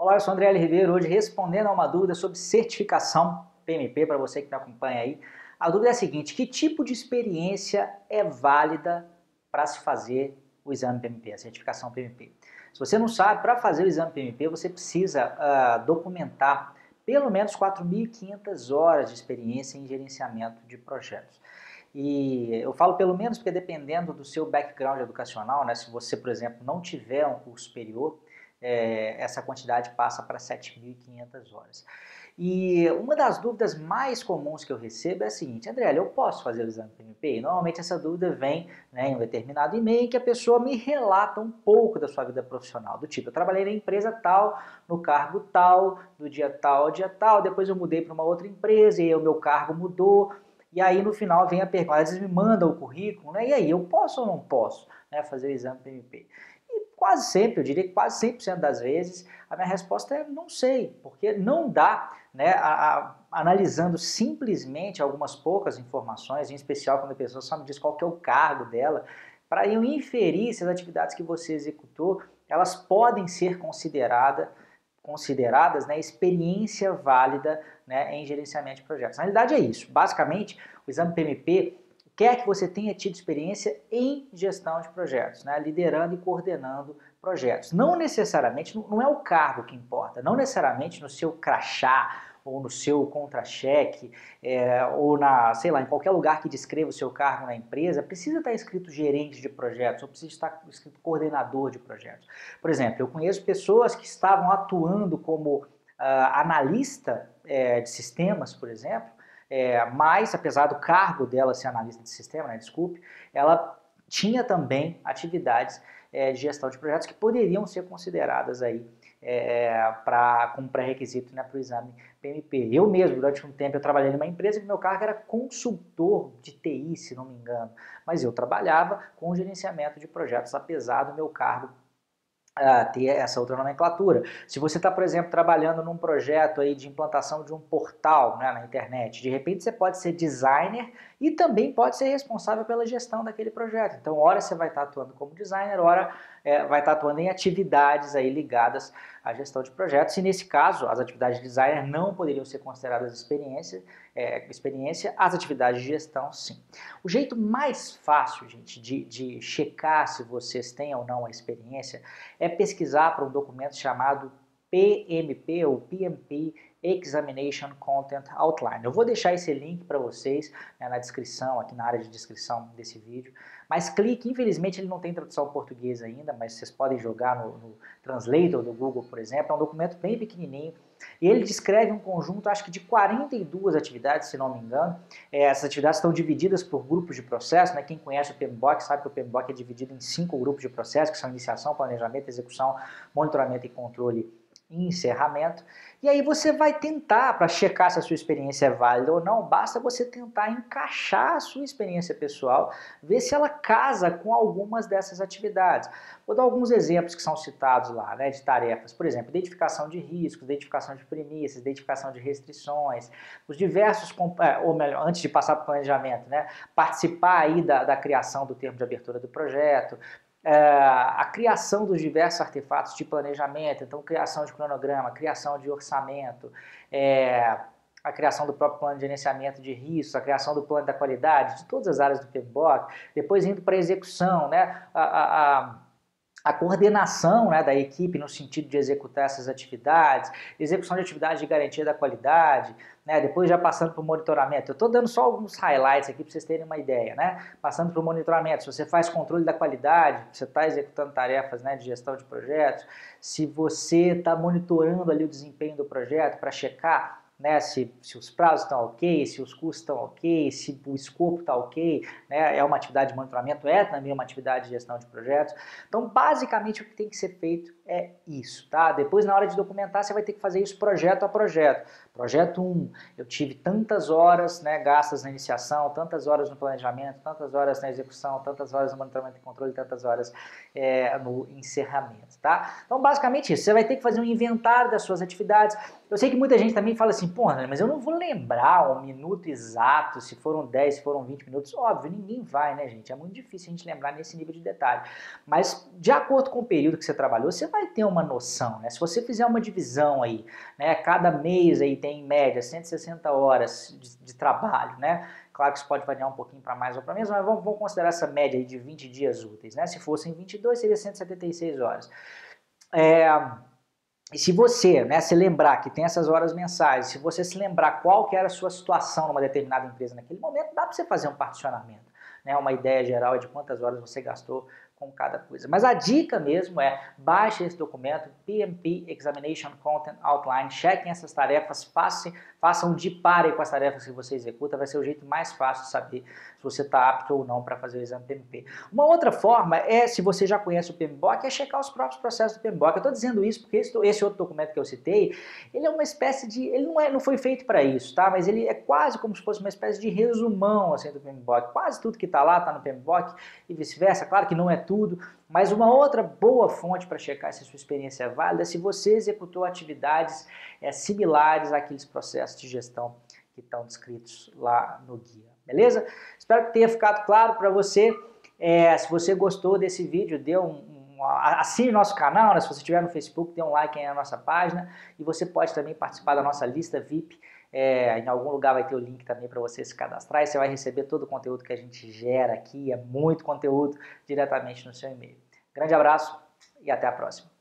Olá, eu sou André L. Ribeiro, hoje respondendo a uma dúvida sobre certificação PMP, para você que me acompanha aí. A dúvida é a seguinte, que tipo de experiência é válida para se fazer o exame PMP, a certificação PMP? Se você não sabe, para fazer o exame PMP você precisa uh, documentar pelo menos 4.500 horas de experiência em gerenciamento de projetos. E eu falo pelo menos porque dependendo do seu background educacional, né, se você, por exemplo, não tiver um curso superior, é, essa quantidade passa para 7.500 horas. E uma das dúvidas mais comuns que eu recebo é a seguinte, André, eu posso fazer o exame PMP? Normalmente essa dúvida vem né, em um determinado e-mail que a pessoa me relata um pouco da sua vida profissional, do tipo, eu trabalhei na empresa tal, no cargo tal, do dia tal ao dia tal, depois eu mudei para uma outra empresa e o meu cargo mudou, e aí no final vem a pergunta, às vezes me mandam o currículo, né, e aí, eu posso ou não posso né, fazer o exame PMP? Quase sempre, eu diria que quase 100% das vezes, a minha resposta é não sei, porque não dá, né, a, a, analisando simplesmente algumas poucas informações, em especial quando a pessoa só me diz qual que é o cargo dela, para eu inferir se as atividades que você executou, elas podem ser considerada, consideradas né, experiência válida né, em gerenciamento de projetos. Na realidade é isso, basicamente o exame PMP quer que você tenha tido experiência em gestão de projetos, né? liderando e coordenando projetos. Não necessariamente, não é o cargo que importa, não necessariamente no seu crachá ou no seu contra-cheque, é, ou na, sei lá, em qualquer lugar que descreva o seu cargo na empresa, precisa estar escrito gerente de projetos, ou precisa estar escrito coordenador de projetos. Por exemplo, eu conheço pessoas que estavam atuando como uh, analista é, de sistemas, por exemplo, é, mas, apesar do cargo dela ser analista de sistema, né, desculpe, ela tinha também atividades é, de gestão de projetos que poderiam ser consideradas aí é, pra, como pré-requisito né, para o exame PMP. Eu mesmo, durante um tempo, eu trabalhei numa empresa que meu cargo era consultor de TI, se não me engano, mas eu trabalhava com gerenciamento de projetos, apesar do meu cargo ter essa outra nomenclatura. Se você está, por exemplo, trabalhando num projeto aí de implantação de um portal né, na internet, de repente você pode ser designer e também pode ser responsável pela gestão daquele projeto. Então, hora você vai estar tá atuando como designer, hora é, vai estar tá atuando em atividades aí ligadas à gestão de projetos. E nesse caso, as atividades de designer não poderiam ser consideradas experiência, é, experiência as atividades de gestão, sim. O jeito mais fácil, gente, de, de checar se vocês têm ou não a experiência é pesquisar para um documento chamado PMP ou PMP Examination Content Outline. Eu vou deixar esse link para vocês né, na descrição, aqui na área de descrição desse vídeo. Mas clique, infelizmente ele não tem tradução portuguesa ainda, mas vocês podem jogar no, no Translator do Google, por exemplo. É um documento bem pequenininho e ele descreve um conjunto, acho que de 42 atividades, se não me engano. É, essas atividades estão divididas por grupos de processo. Né? Quem conhece o PMBOK sabe que o PMBOK é dividido em cinco grupos de processo, que são iniciação, planejamento, execução, monitoramento e controle encerramento. E aí você vai tentar, para checar se a sua experiência é válida ou não, basta você tentar encaixar a sua experiência pessoal, ver se ela casa com algumas dessas atividades. Vou dar alguns exemplos que são citados lá, né, de tarefas. Por exemplo, identificação de riscos, identificação de premissas, identificação de restrições, os diversos, é, ou melhor, antes de passar para o planejamento, né, participar aí da, da criação do termo de abertura do projeto, a criação dos diversos artefatos de planejamento, então criação de cronograma, criação de orçamento, é, a criação do próprio plano de gerenciamento de riscos, a criação do plano da qualidade, de todas as áreas do PMBOK, depois indo para a execução, né, a, a, a a coordenação né, da equipe no sentido de executar essas atividades, execução de atividades de garantia da qualidade, né, depois já passando para o monitoramento. Eu estou dando só alguns highlights aqui para vocês terem uma ideia. Né? Passando para o monitoramento, se você faz controle da qualidade, você está executando tarefas né, de gestão de projetos, se você está monitorando ali o desempenho do projeto para checar né, se, se os prazos estão ok, se os custos estão ok, se o escopo está ok, né, é uma atividade de monitoramento, é também uma atividade de gestão de projetos. Então, basicamente, o que tem que ser feito é isso, tá? Depois, na hora de documentar, você vai ter que fazer isso projeto a projeto. Projeto 1, eu tive tantas horas né, gastas na iniciação, tantas horas no planejamento, tantas horas na execução, tantas horas no monitoramento e controle, tantas horas é, no encerramento, tá? Então, basicamente isso. Você vai ter que fazer um inventário das suas atividades. Eu sei que muita gente também fala assim, pô, mas eu não vou lembrar um minuto exato, se foram 10, se foram 20 minutos. Óbvio, ninguém vai, né, gente? É muito difícil a gente lembrar nesse nível de detalhe. Mas, de acordo com o período que você trabalhou, você vai vai ter uma noção, né? Se você fizer uma divisão aí, né? Cada mês aí tem em média 160 horas de, de trabalho, né? Claro que isso pode variar um pouquinho para mais ou para menos, mas vamos, vamos, considerar essa média aí de 20 dias úteis, né? Se fossem 22, seria 176 horas. É, e se você né, se lembrar que tem essas horas mensais, se você se lembrar qual que era a sua situação numa determinada empresa naquele momento, dá para você fazer um particionamento. Né, uma ideia geral de quantas horas você gastou com cada coisa. Mas a dica mesmo é baixe esse documento, PMP Examination Content Outline, chequem essas tarefas, façam, façam de par com as tarefas que você executa, vai ser o jeito mais fácil de saber se você está apto ou não para fazer o exame PMP. Uma outra forma é, se você já conhece o PMBOK, é checar os próprios processos do PMBOK. Eu estou dizendo isso porque esse, esse, outro documento que eu citei, ele é uma espécie de, ele não, é, não foi feito para isso, tá? Mas ele é quase como se fosse uma espécie de resumão assim, do PMBOK. Quase tudo que está lá está no PMBOK e vice-versa. Claro que não é tudo, mas uma outra boa fonte para checar se a sua experiência é válida é se você executou atividades é, similares àqueles processos de gestão que estão descritos lá no guia. Beleza? Espero que tenha ficado claro para você. É, se você gostou desse vídeo, dê um, um, assine nosso canal, né? se você estiver no Facebook, dê um like aí na nossa página e você pode também participar da nossa lista VIP é, em algum lugar vai ter o link também para você se cadastrar e você vai receber todo o conteúdo que a gente gera aqui, é muito conteúdo diretamente no seu e-mail. Grande abraço e até a próxima.